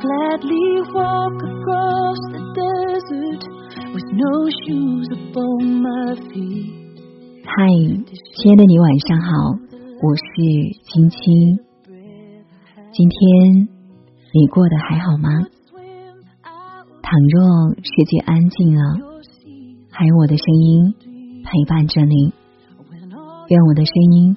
gladly walk across the desert with no shoes upon my feet. 嗨，亲爱的你，晚上好，我是青青。今天你过得还好吗？倘若世界安静了，还有我的声音陪伴着你，愿我的声音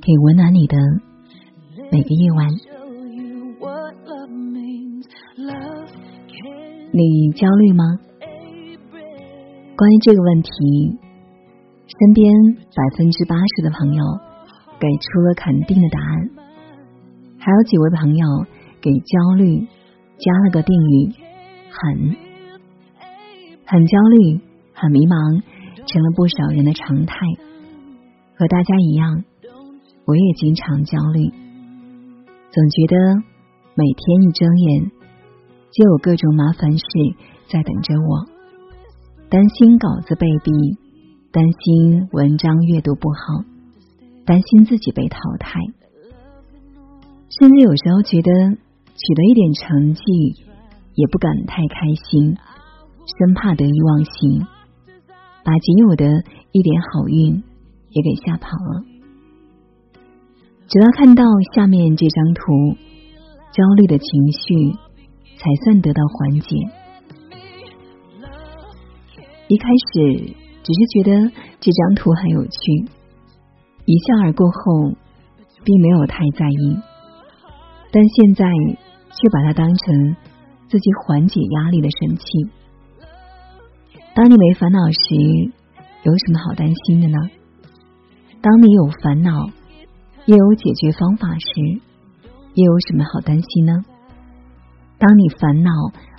可以温暖你的每个夜晚。你焦虑吗？关于这个问题，身边百分之八十的朋友给出了肯定的答案，还有几位朋友给焦虑加了个定语“很”，很焦虑、很迷茫，成了不少人的常态。和大家一样，我也经常焦虑，总觉得每天一睁眼。就有各种麻烦事在等着我，担心稿子被毙，担心文章阅读不好，担心自己被淘汰，甚至有时候觉得取得一点成绩也不敢太开心，生怕得意忘形，把仅有的一点好运也给吓跑了。直到看到下面这张图，焦虑的情绪。才算得到缓解。一开始只是觉得这张图很有趣，一笑而过后，并没有太在意。但现在却把它当成自己缓解压力的神器。当你没烦恼时，有什么好担心的呢？当你有烦恼，也有解决方法时，又有什么好担心呢？当你烦恼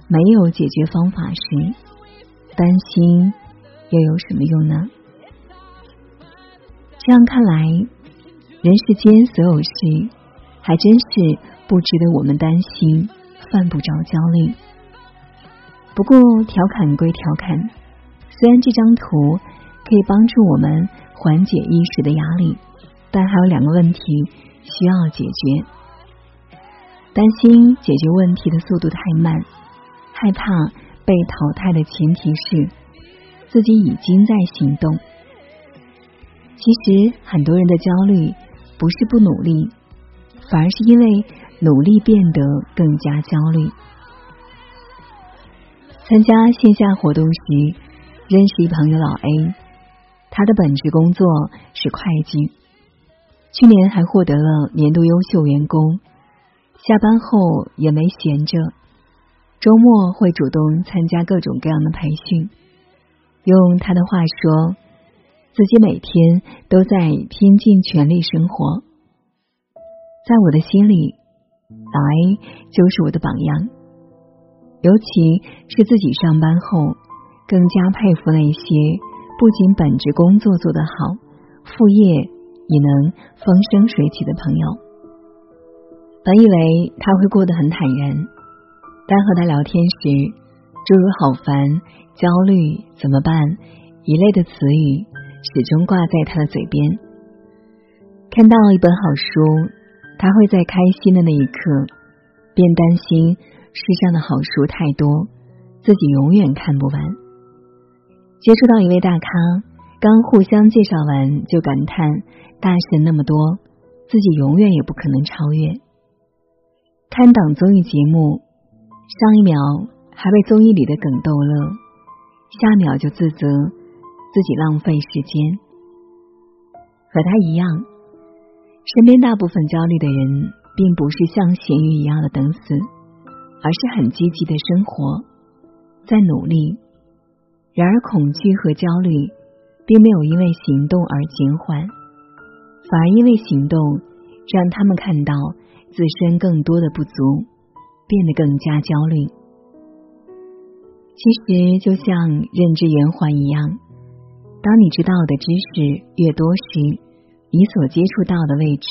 没有解决方法时，担心又有什么用呢？这样看来，人世间所有事还真是不值得我们担心，犯不着焦虑。不过调侃归调侃，虽然这张图可以帮助我们缓解一时的压力，但还有两个问题需要解决。担心解决问题的速度太慢，害怕被淘汰的前提是自己已经在行动。其实很多人的焦虑不是不努力，反而是因为努力变得更加焦虑。参加线下活动时，认识一朋友老 A，他的本职工作是会计，去年还获得了年度优秀员工。下班后也没闲着，周末会主动参加各种各样的培训。用他的话说，自己每天都在拼尽全力生活。在我的心里，老 A 就是我的榜样。尤其是自己上班后，更加佩服那些不仅本职工作做得好，副业也能风生水起的朋友。本以为他会过得很坦然，但和他聊天时，诸如“好烦”“焦虑”“怎么办”一类的词语始终挂在他的嘴边。看到一本好书，他会在开心的那一刻，便担心世上的好书太多，自己永远看不完。接触到一位大咖，刚互相介绍完，就感叹大神那么多，自己永远也不可能超越。看档综艺节目，上一秒还被综艺里的梗逗乐，下秒就自责自己浪费时间。和他一样，身边大部分焦虑的人，并不是像咸鱼一样的等死，而是很积极的生活，在努力。然而，恐惧和焦虑并没有因为行动而减缓，反而因为行动让他们看到。自身更多的不足，变得更加焦虑。其实就像认知圆环一样，当你知道的知识越多时，你所接触到的未知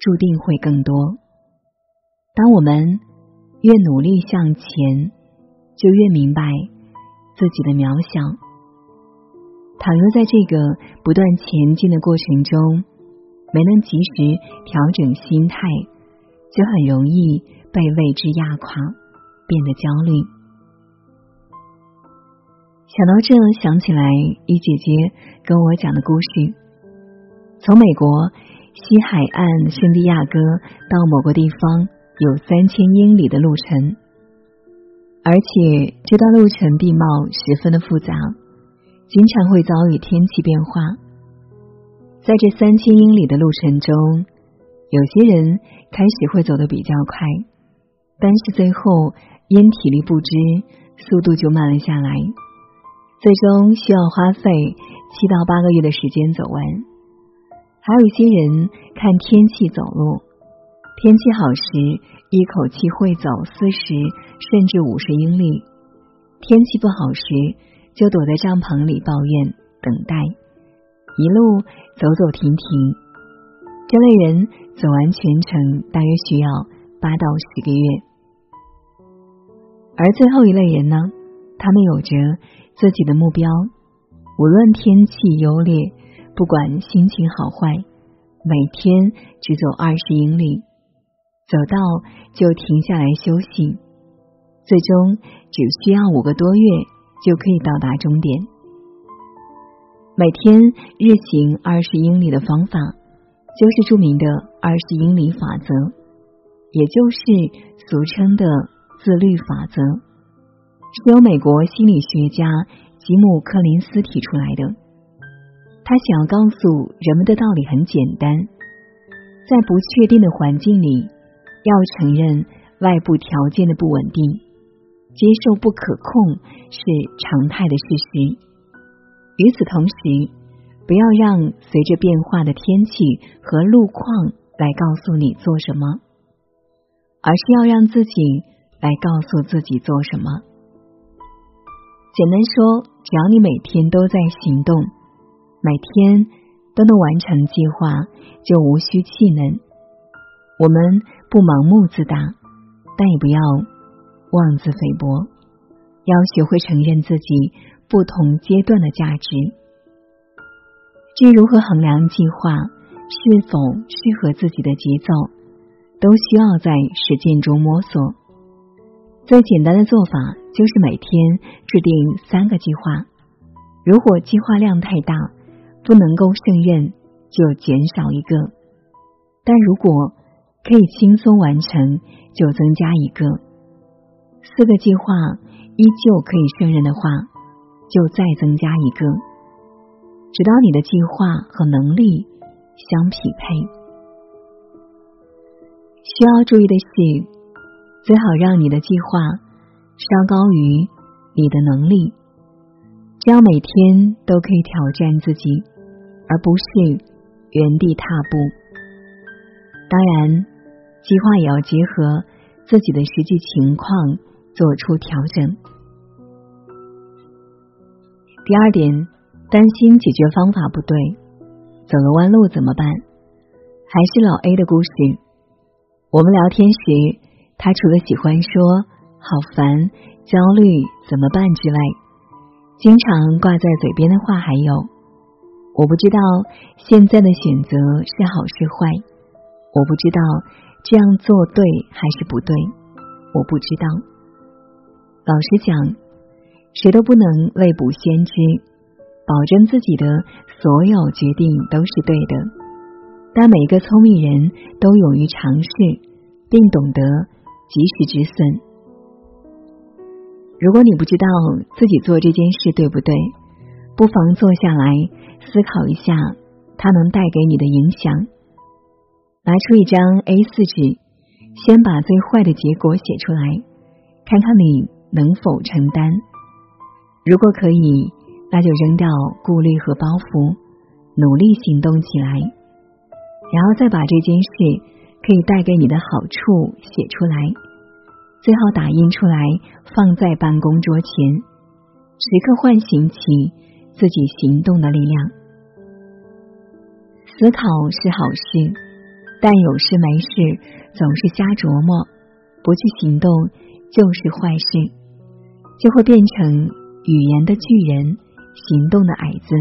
注定会更多。当我们越努力向前，就越明白自己的渺小。倘若在这个不断前进的过程中，没能及时调整心态。就很容易被未知压垮，变得焦虑。想到这，想起来一姐姐跟我讲的故事：从美国西海岸圣地亚哥到某个地方有三千英里的路程，而且这段路程地貌十分的复杂，经常会遭遇天气变化。在这三千英里的路程中，有些人开始会走得比较快，但是最后因体力不支，速度就慢了下来。最终需要花费七到八个月的时间走完。还有一些人看天气走路，天气好时一口气会走四十甚至五十英里，天气不好时就躲在帐篷里抱怨等待，一路走走停停。这类人走完全程大约需要八到十个月，而最后一类人呢，他们有着。自己的目标，无论天气优劣，不管心情好坏，每天只走二十英里，走到就停下来休息，最终只需要五个多月就可以到达终点。每天日行二十英里的方法，就是著名的二十英里法则，也就是俗称的自律法则。是由美国心理学家吉姆·柯林斯提出来的。他想要告诉人们的道理很简单：在不确定的环境里，要承认外部条件的不稳定，接受不可控是常态的事实。与此同时，不要让随着变化的天气和路况来告诉你做什么，而是要让自己来告诉自己做什么。简单说，只要你每天都在行动，每天都能完成计划，就无需气馁。我们不盲目自大，但也不要妄自菲薄，要学会承认自己不同阶段的价值。至于如何衡量计划是否适合自己的节奏，都需要在实践中摸索。最简单的做法。就是每天制定三个计划，如果计划量太大，不能够胜任，就减少一个；但如果可以轻松完成，就增加一个。四个计划依旧可以胜任的话，就再增加一个，直到你的计划和能力相匹配。需要注意的是，最好让你的计划。稍高于你的能力，这样每天都可以挑战自己，而不是原地踏步。当然，计划也要结合自己的实际情况做出调整。第二点，担心解决方法不对，走了弯路怎么办？还是老 A 的故事。我们聊天时，他除了喜欢说。好烦，焦虑，怎么办之外，经常挂在嘴边的话还有，我不知道现在的选择是好是坏，我不知道这样做对还是不对，我不知道。老实讲，谁都不能未卜先知，保证自己的所有决定都是对的。但每一个聪明人都勇于尝试，并懂得及时止损。如果你不知道自己做这件事对不对，不妨坐下来思考一下，它能带给你的影响。拿出一张 A 四纸，先把最坏的结果写出来，看看你能否承担。如果可以，那就扔掉顾虑和包袱，努力行动起来，然后再把这件事可以带给你的好处写出来。最好打印出来，放在办公桌前，时刻唤醒起自己行动的力量。思考是好事，但有事没事总是瞎琢磨，不去行动就是坏事，就会变成语言的巨人，行动的矮子。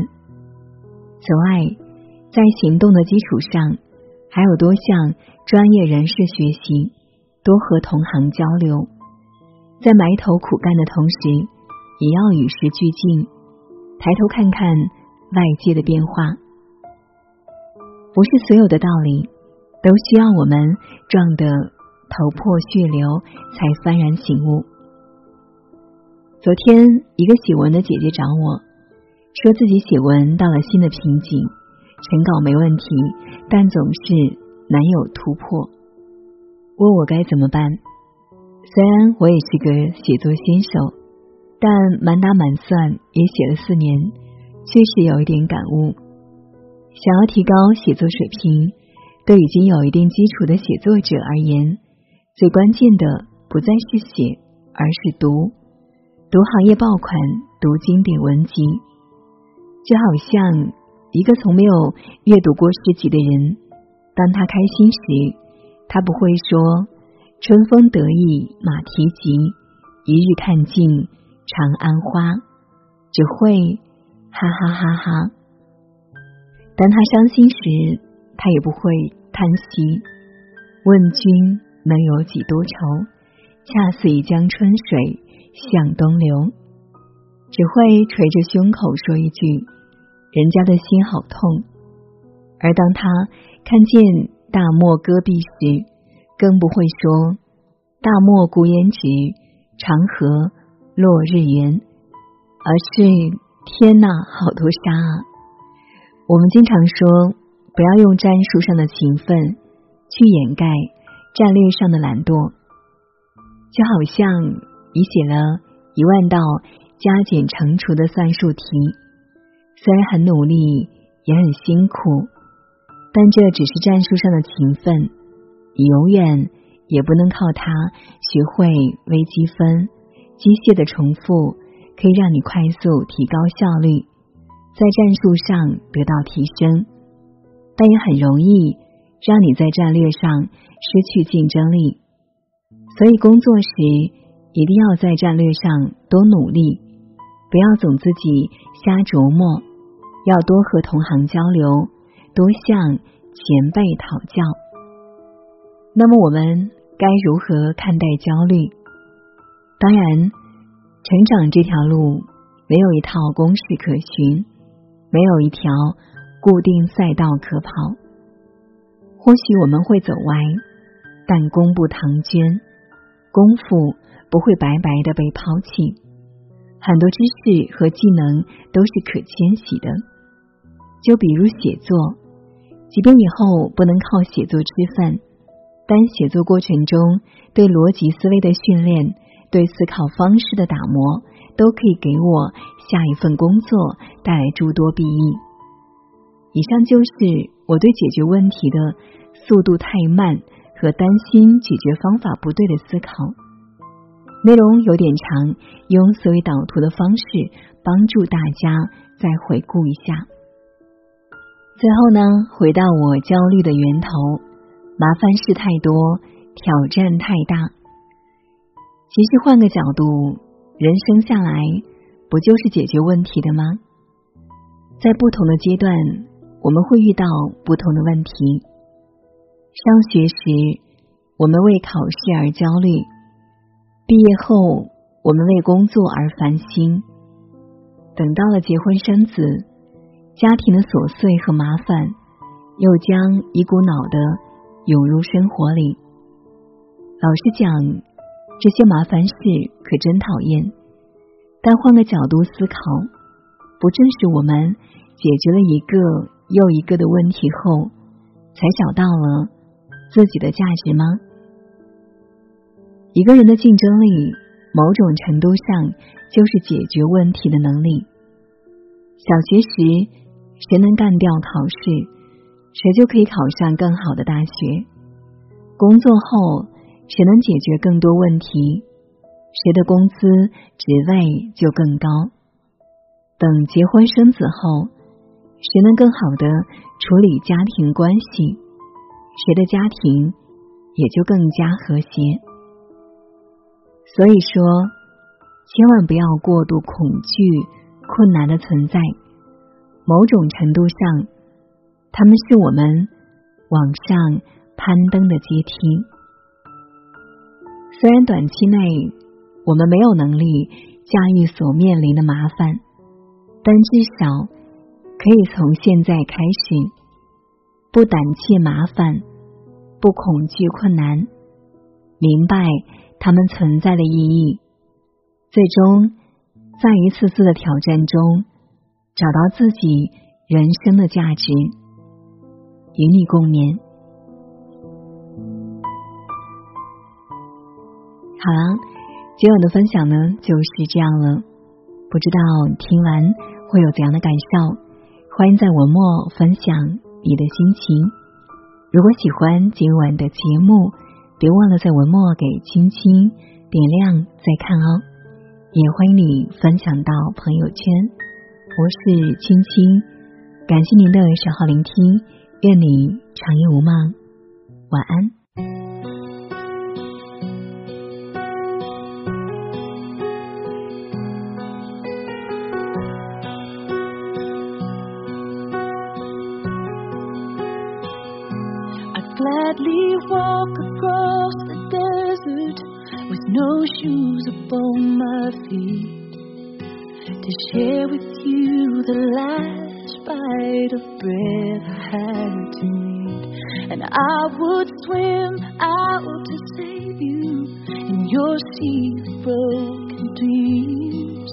此外，在行动的基础上，还有多向专业人士学习。多和同行交流，在埋头苦干的同时，也要与时俱进，抬头看看外界的变化。不是所有的道理都需要我们撞得头破血流才幡然醒悟。昨天，一个喜文的姐姐找我，说自己写文到了新的瓶颈，成稿没问题，但总是难有突破，问我该怎么办。虽然我也是个写作新手，但满打满算也写了四年，确实有一点感悟。想要提高写作水平，对已经有一定基础的写作者而言，最关键的不再是写，而是读。读行业爆款，读经典文集，就好像一个从没有阅读过诗集的人，当他开心时，他不会说“春风得意马蹄疾，一日看尽长安花”，只会哈哈哈哈。当他伤心时，他也不会叹息，问君能有几多愁，恰似一江春水。向东流，只会捶着胸口说一句：“人家的心好痛。”而当他看见大漠戈壁时，更不会说“大漠孤烟直，长河落日圆”，而是“天呐，好多沙啊！”我们经常说，不要用战术上的勤奋去掩盖战略上的懒惰，就好像。你写了一万道加减乘除的算术题，虽然很努力，也很辛苦，但这只是战术上的勤奋，永远也不能靠它学会微积分。机械的重复可以让你快速提高效率，在战术上得到提升，但也很容易让你在战略上失去竞争力。所以工作时。一定要在战略上多努力，不要总自己瞎琢磨，要多和同行交流，多向前辈讨教。那么我们该如何看待焦虑？当然，成长这条路没有一套公式可循，没有一条固定赛道可跑。或许我们会走歪，但功不唐捐，功夫。不会白白的被抛弃，很多知识和技能都是可迁徙的。就比如写作，即便以后不能靠写作吃饭，但写作过程中对逻辑思维的训练、对思考方式的打磨，都可以给我下一份工作带来诸多裨益。以上就是我对解决问题的速度太慢和担心解决方法不对的思考。内容有点长，用思维导图的方式帮助大家再回顾一下。最后呢，回到我焦虑的源头，麻烦事太多，挑战太大。其实换个角度，人生下来不就是解决问题的吗？在不同的阶段，我们会遇到不同的问题。上学时，我们为考试而焦虑。毕业后，我们为工作而烦心；等到了结婚生子，家庭的琐碎和麻烦又将一股脑的涌入生活里。老实讲，这些麻烦事可真讨厌。但换个角度思考，不正是我们解决了一个又一个的问题后，才找到了自己的价值吗？一个人的竞争力，某种程度上就是解决问题的能力。小学时，谁能干掉考试，谁就可以考上更好的大学；工作后，谁能解决更多问题，谁的工资、职位就更高。等结婚生子后，谁能更好的处理家庭关系，谁的家庭也就更加和谐。所以说，千万不要过度恐惧困难的存在。某种程度上，他们是我们往上攀登的阶梯。虽然短期内我们没有能力驾驭所面临的麻烦，但至少可以从现在开始，不胆怯麻烦，不恐惧困难，明白他们存在的意义，最终在一次次的挑战中找到自己人生的价值，与你共勉。好了，今晚的分享呢就是这样了。不知道听完会有怎样的感受？欢迎在文末分享你的心情。如果喜欢今晚的节目，别忘了在文末给青青点亮再看哦。也欢迎你分享到朋友圈。我是青青，感谢您的守候聆听，愿你长夜无梦，晚安。Gladly walk across the desert with no shoes upon my feet to share with you the last bite of bread I had to eat. And I would swim out to save you in your sea of broken dreams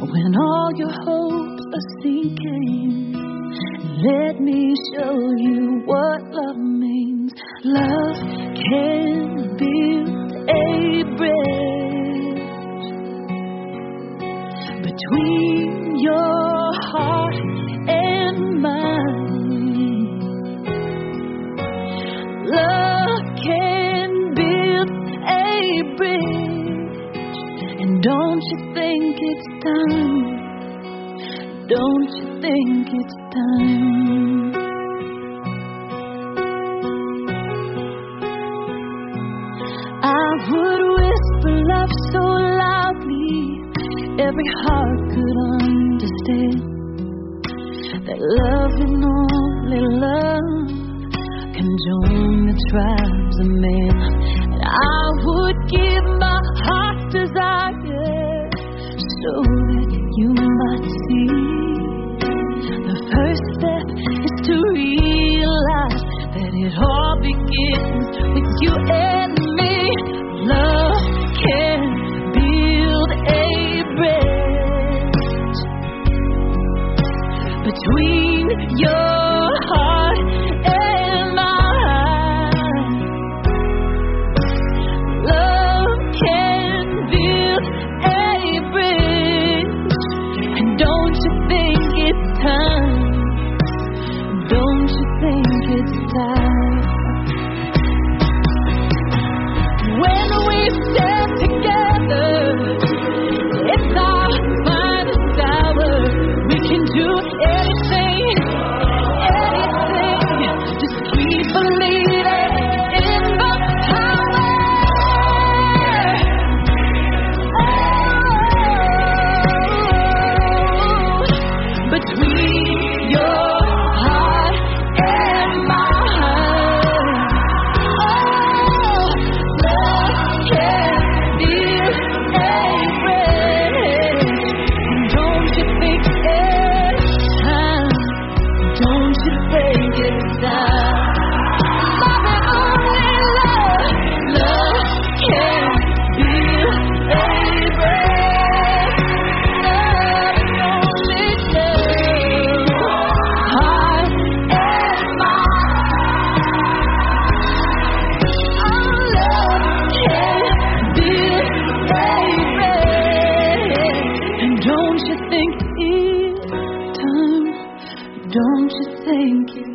when all your hopes are sinking. Let me show you what can build a bridge between tribes of men. And I would give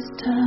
this time.